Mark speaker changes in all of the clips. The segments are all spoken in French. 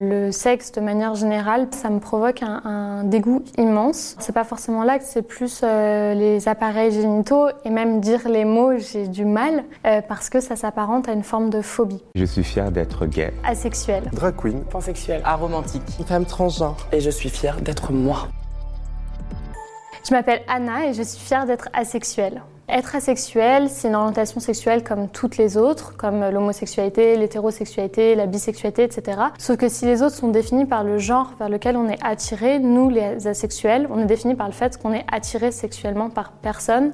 Speaker 1: Le sexe, de manière générale, ça me provoque un, dégoût immense. C'est pas forcément l'acte, c'est plus euh, les appareils génitaux et même dire les mots, j'ai du mal euh, parce que ça s'apparente à une forme de phobie.
Speaker 2: Je suis fière d'être gay.
Speaker 1: Asexuel.
Speaker 3: Drag queen.
Speaker 4: Pansexuel.
Speaker 5: Aromantique.
Speaker 6: Une femme transgenre.
Speaker 4: Et je suis fière d'être moi.
Speaker 1: Je m'appelle Anna et je suis fière d'être asexuelle. Être asexuel, c'est une orientation sexuelle comme toutes les autres, comme l'homosexualité, l'hétérosexualité, la bisexualité, etc. Sauf que si les autres sont définis par le genre vers lequel on est attiré, nous, les asexuels, on est définis par le fait qu'on est attiré sexuellement par personne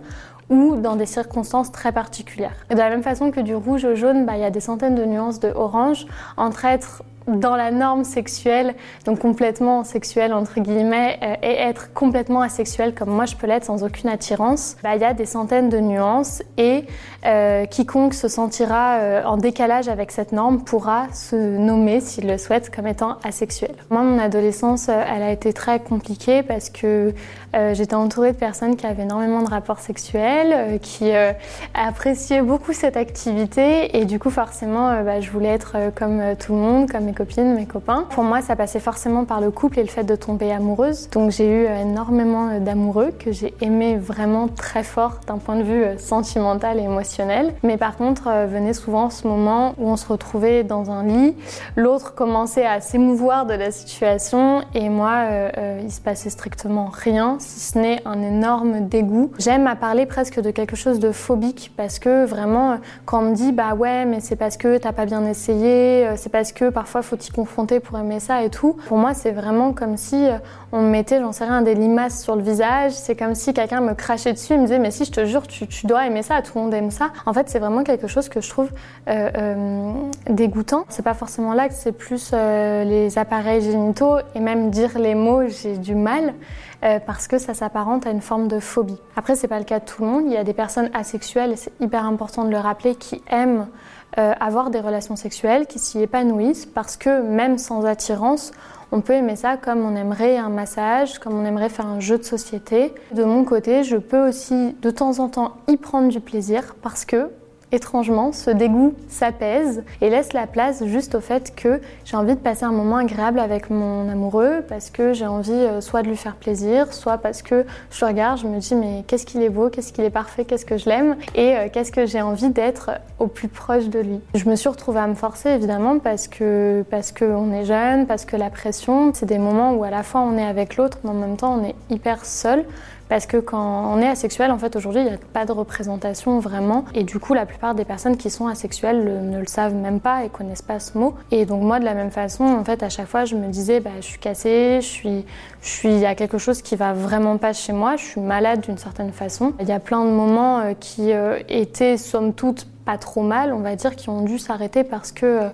Speaker 1: ou dans des circonstances très particulières. De la même façon que du rouge au jaune, bah, il y a des centaines de nuances de orange entre être dans la norme sexuelle, donc complètement sexuelle entre guillemets, euh, et être complètement asexuel comme moi je peux l'être sans aucune attirance, bah, il y a des centaines de nuances et euh, quiconque se sentira euh, en décalage avec cette norme pourra se nommer, s'il le souhaite, comme étant asexuel. Moi, mon adolescence, elle a été très compliquée parce que j'étais entourée de personnes qui avaient énormément de rapports sexuels, qui appréciaient beaucoup cette activité et du coup forcément, bah, je voulais être comme tout le monde, comme mes copines, mes copains. Pour moi, ça passait forcément par le couple et le fait de tomber amoureuse. Donc j'ai eu énormément d'amoureux que j'ai aimé vraiment très fort d'un point de vue sentimental et émotionnel. Mais par contre, euh, venait souvent ce moment où on se retrouvait dans un lit, l'autre commençait à s'émouvoir de la situation et moi, euh, euh, il se passait strictement rien, si ce n'est un énorme dégoût. J'aime à parler presque de quelque chose de phobique parce que vraiment, quand on me dit bah ouais, mais c'est parce que t'as pas bien essayé, c'est parce que parfois faut t'y confronter pour aimer ça et tout. Pour moi, c'est vraiment comme si euh, on me mettait, j'en sais rien, des limaces sur le visage. C'est comme si quelqu'un me crachait dessus et me disait, mais si, je te jure, tu, dois aimer ça, tout le monde aime ça. En fait, c'est vraiment quelque chose que je trouve euh, euh, dégoûtant. C'est pas forcément l'acte, c'est plus les appareils génitaux et même dire les mots, j'ai du mal. parce que ça s'apparente à une forme de phobie. Après, c'est pas le cas de tout le monde. Il y a des personnes asexuelles, et c'est hyper important de le rappeler, qui aiment euh, avoir des relations sexuelles qui s'y épanouissent parce que même sans attirance, on peut aimer ça comme on aimerait un massage, comme on aimerait faire un jeu de société. De mon côté, je peux aussi de temps en temps y prendre du plaisir parce que étrangement, ce dégoût s'apaise et laisse la place juste au fait que j'ai envie de passer un moment agréable avec mon amoureux parce que j'ai envie euh, soit de lui faire plaisir, soit parce que je regarde, je me dis mais qu'est-ce qu'il est beau, qu'est-ce qu'il est parfait, qu'est-ce que je l'aime et euh, qu'est-ce que j'ai envie d'être au plus proche de lui. Je me suis retrouvée à me forcer évidemment parce que parce qu'on est jeune, parce que la pression, c'est des moments où à la fois on est avec l'autre mais en même temps on est hyper seul parce que quand on est asexuel, en fait, aujourd'hui, il n'y a pas de représentation vraiment. Et du coup, la plupart des personnes qui sont asexuelles ne le savent même pas et connaissent pas ce mot. Et donc, moi, de la même façon, en fait, à chaque fois, je me disais, bah, je suis cassée, je suis, je suis, il y a quelque chose qui va vraiment pas chez moi, je suis malade d'une certaine façon. Il y a plein de moments euh, qui euh, étaient, somme toute, trop mal, on va dire, qui ont dû s'arrêter parce que euh,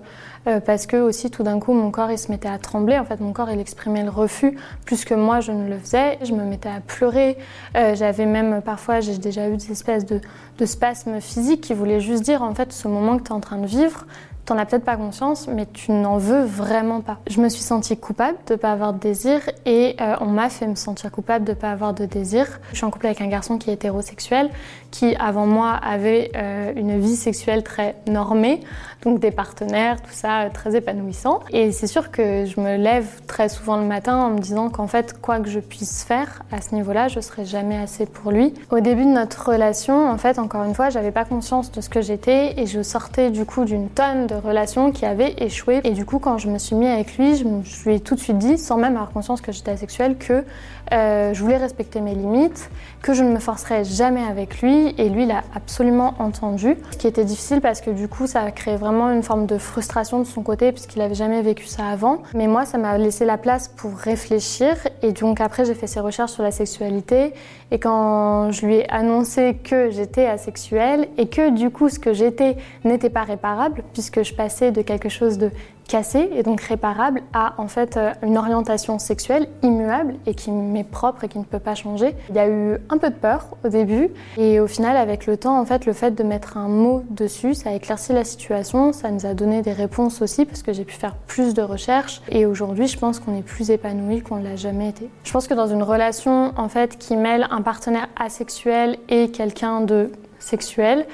Speaker 1: euh, parce que aussi tout d'un coup mon corps il se mettait à trembler. En fait, mon corps il exprimait le refus plus que moi je ne le faisais. Je me mettais à pleurer. Euh, j'avais même parfois, j'ai déjà eu des espèces de, de spasmes physiques qui voulaient juste dire en fait ce moment que tu es en train de vivre, T'en as peut-être pas conscience, mais tu n'en veux vraiment pas. Je me suis sentie coupable de pas avoir de désir et euh, on m'a fait me sentir coupable de pas avoir de désir. Je suis en couple avec un garçon qui est hétérosexuel, qui avant moi avait euh, une vie sexuelle très normée, donc des partenaires, tout ça euh, très épanouissant. Et c'est sûr que je me lève très souvent le matin en me disant qu'en fait, quoi que je puisse faire à ce niveau-là, je serai jamais assez pour lui. Au début de notre relation, en fait, encore une fois, j'avais pas conscience de ce que j'étais et je sortais du coup d'une tonne de relation qui avait échoué. Et du coup, quand je me suis mis avec lui, je, lui ai tout de suite dit, sans même avoir conscience que j'étais asexuelle, que euh, je voulais respecter mes limites, que je ne me forcerais jamais avec lui. Et lui, il a absolument entendu. Ce qui était difficile parce que du coup, ça a créé vraiment une forme de frustration de son côté puisqu'il n'avait jamais vécu ça avant. Mais moi, ça m'a laissé la place pour réfléchir. Et donc après, j'ai fait ses recherches sur la sexualité. Et quand je lui ai annoncé que j'étais asexuelle et que du coup, ce que j'étais n'était pas réparable puisque je de quelque chose de cassé et donc réparable à en fait euh, une orientation sexuelle immuable et qui m'est propre et qui ne peut pas changer. Il y a eu un peu de peur au début et au final avec le temps en fait le fait de mettre un mot dessus ça a éclairci la situation, ça nous a donné des réponses aussi parce que j'ai pu faire plus de recherches et aujourd'hui je pense qu'on est plus épanoui qu'on ne l'a jamais été. Je pense que dans une relation en fait qui mêle un partenaire asexuel et quelqu'un de sexuel,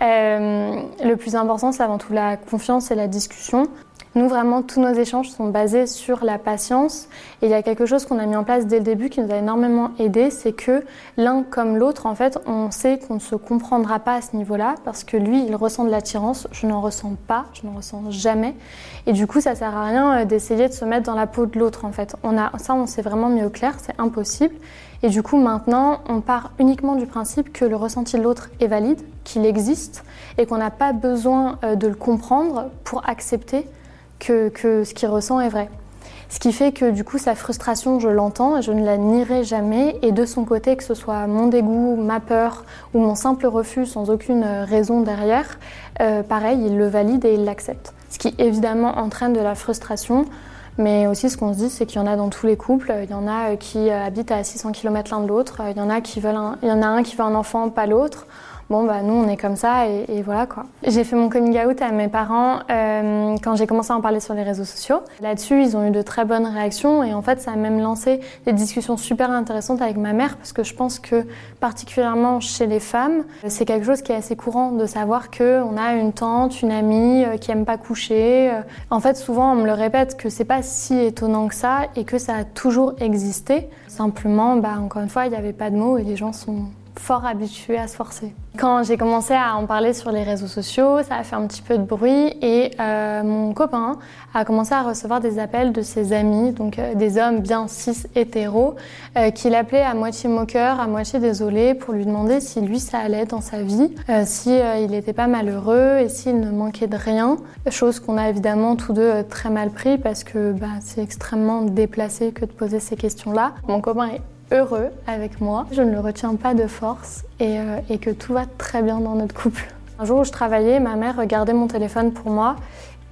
Speaker 1: euh, le plus important, c'est avant tout la confiance et la discussion. Nous, vraiment, tous nos échanges sont basés sur la patience. Et il y a quelque chose qu'on a mis en place dès le début qui nous a énormément aidé, c'est que l'un comme l'autre, en fait, on sait qu'on ne se comprendra pas à ce niveau-là, parce que lui, il ressent de l'attirance, je n'en ressens pas, je n'en ressens jamais. Et du coup, ça sert à rien euh, d'essayer de se mettre dans la peau de l'autre, en fait. On a, ça, on s'est vraiment mis au clair, c'est impossible. Et du coup, maintenant, on part uniquement du principe que le ressenti de l'autre est valide, qu'il existe, et qu'on n'a pas besoin euh, de le comprendre pour accepter que, ce qu'il ressent est vrai. Ce qui fait que du coup sa frustration, je l'entends je ne la nierai jamais. Et de son côté, que ce soit mon dégoût, ma peur ou mon simple refus sans aucune raison derrière, euh, pareil, il le valide et il l'accepte. Ce qui évidemment entraîne de la frustration. Mais aussi, ce qu'on se dit, c'est qu'il y en a dans tous les couples. Il y en a qui habitent à 600 km l'un de l'autre. Il y en a qui veulent, il y en a un qui veut un enfant, pas l'autre bon bah nous on est comme ça et, voilà quoi. J'ai fait mon coming out à mes parents euh, quand j'ai commencé à en parler sur les réseaux sociaux. Là-dessus ils ont eu de très bonnes réactions et en fait ça a même lancé des discussions super intéressantes avec ma mère parce que je pense que particulièrement chez les femmes c'est quelque chose qui est assez courant de savoir que on a une tante, une amie euh, qui aime pas coucher. Euh. En fait souvent on me le répète que c'est pas si étonnant que ça et que ça a toujours existé. Simplement bah encore une fois il n'y avait pas de mots et les gens sont fort habitué à se forcer. Quand j'ai commencé à en parler sur les réseaux sociaux, ça a fait un petit peu de bruit et euh, mon copain a commencé à recevoir des appels de ses amis, donc euh, des hommes bien cis hétéros, euh, qui l'appelaient à moitié moqueur, à moitié désolé pour lui demander si lui ça allait dans sa vie, si il n'était pas malheureux et s'il ne manquait de rien. Chose qu'on a évidemment tous deux très mal pris parce que bah, c'est extrêmement déplacé que de poser ces questions-là. Mon copain est heureux avec moi. Je ne le retiens pas de force euh, et, que tout va très bien dans notre couple. Un jour où je travaillais, ma mère regardait mon téléphone pour moi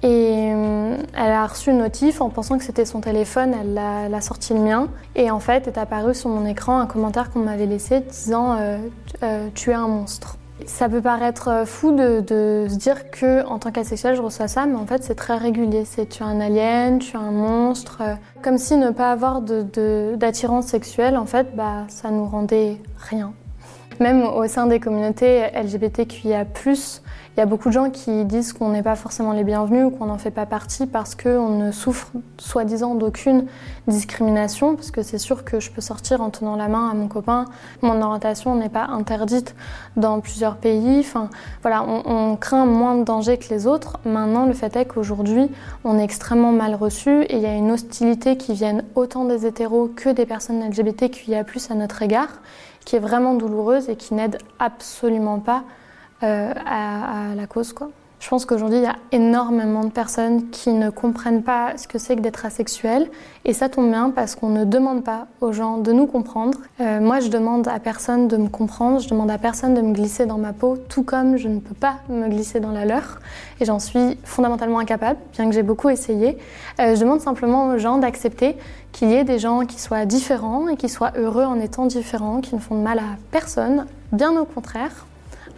Speaker 1: et euh, elle a reçu une notif en pensant que c'était son téléphone, elle a, sorti le mien et en fait est apparu sur mon écran un commentaire qu'on m'avait laissé disant euh, tu es un monstre. Ça peut paraître euh, fou de, se dire que en tant qu'asexuel je reçois ça, mais en fait c'est très régulier. C'est tu es un alien, tu es un monstre. Euh, comme si ne pas avoir d'attirance sexuelle, en fait, bah, ça nous rendait rien. Même au sein des communautés LGBTQIA+, il y a beaucoup de gens qui disent qu'on n'est pas forcément les bienvenus ou qu'on n'en fait pas partie parce qu'on ne souffre soi-disant d'aucune discrimination, parce que c'est sûr que je peux sortir en tenant la main à mon copain. Mon orientation n'est pas interdite dans plusieurs pays. Enfin, voilà, on, craint moins de danger que les autres. Maintenant, le fait est qu'aujourd'hui, on est extrêmement mal reçu et il y a une hostilité qui vient autant des hétéros que des personnes LGBTQIA+, à notre égard, qui est vraiment douloureuse et qui n'aide absolument pas euh, à, la cause. Je pense qu'aujourd'hui, il y a énormément de personnes qui ne comprennent pas ce que c'est que d'être asexuel. Et ça tombe bien parce qu'on ne demande pas aux gens de nous comprendre. Euh, moi, je demande à personne de me comprendre, je demande à personne de me glisser dans ma peau, tout comme je ne peux pas me glisser dans la leur. Et j'en suis fondamentalement incapable, bien que j'ai beaucoup essayé. Euh, je demande simplement aux gens d'accepter qu'il y ait des gens qui soient différents et qui soient heureux en étant différents, qui ne font de mal à personne, bien au contraire.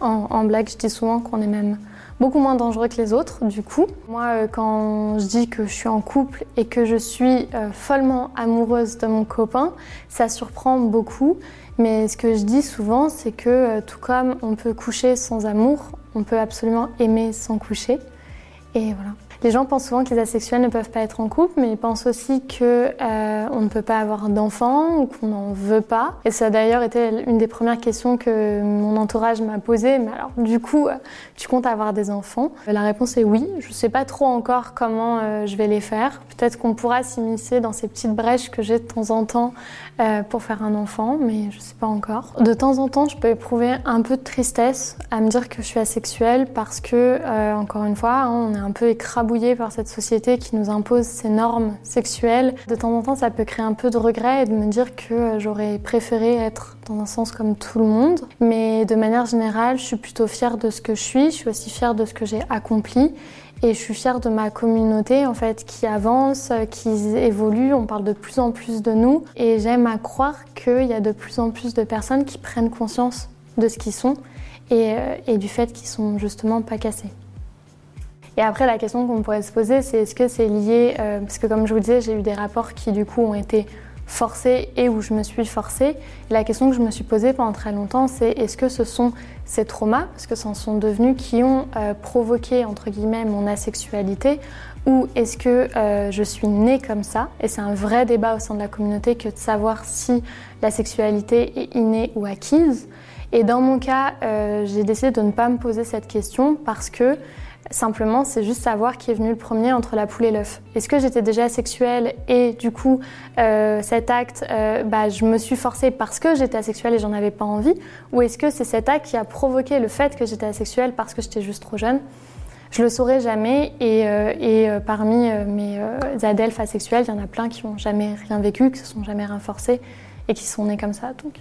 Speaker 1: En, blague, je dis souvent qu'on est même beaucoup moins dangereux que les autres, du coup. Moi, euh, quand je dis que je suis en couple et que je suis euh, follement amoureuse de mon copain, ça surprend beaucoup. Mais ce que je dis souvent, c'est que euh, tout comme on peut coucher sans amour, on peut absolument aimer sans coucher. Et voilà. Les gens pensent souvent que les asexuels ne peuvent pas être en couple, mais ils pensent aussi que euh, on ne peut pas avoir d'enfants ou qu'on n'en veut pas. Et ça a d'ailleurs été une des premières questions que mon entourage m'a posées. Mais alors, du coup, euh, tu comptes avoir des enfants? La réponse est oui. Je ne sais pas trop encore comment euh, je vais les faire. Peut-être qu'on pourra s'immiscer dans ces petites brèches que j'ai de temps en temps pour faire un enfant, mais je ne sais pas encore. De temps en temps, je peux éprouver un peu de tristesse à me dire que je suis asexuelle parce que, encore une fois, hein, on est un peu écrabouillé par cette société qui nous impose ces normes sexuelles. De temps en temps, ça peut créer un peu de regret et de me dire que euh, j'aurais préféré être dans un sens comme tout le monde. Mais de manière générale, je suis plutôt fière de ce que je suis. Je suis aussi fière de ce que j'ai accompli. Et je suis fière de ma communauté en fait qui avance, qui évolue. On parle de plus en plus de nous. Et j'aime à croire qu'il y a de plus en plus de personnes qui prennent conscience de ce qu'ils sont et, euh, et du fait qu'ils sont justement pas cassés. Et après, la question qu'on pourrait se poser, c'est est-ce que c'est lié, euh, parce que comme je vous disais, j'ai eu des rapports qui du coup ont été forcés et où je me suis forcée. la question que je me suis posée pendant très longtemps, c'est est-ce que ce sont ces traumas, parce que ce sont devenus, qui ont euh, provoqué, entre guillemets, mon asexualité, ou est-ce que euh, je suis née comme ça? Et c'est un vrai débat au sein de la communauté que de savoir si la sexualité est innée ou acquise. Et dans mon cas, j'ai décidé de ne pas me poser cette question parce que simplement, c'est juste savoir qui est venu le premier entre la poule et l'œuf. Est-ce que j'étais déjà asexuelle et du coup, euh, cet acte, bah, je me suis forcée parce que j'étais asexuelle et j'en avais pas envie? Ou est-ce que c'est cet acte qui a provoqué le fait que j'étais asexuelle parce que j'étais juste trop jeune? Je le saurai jamais. Et, euh, euh, parmi euh, mes adelphes asexuels, il y en a plein qui n'ont jamais rien vécu, qui se sont jamais renforcés et qui sont nés comme ça. Donc.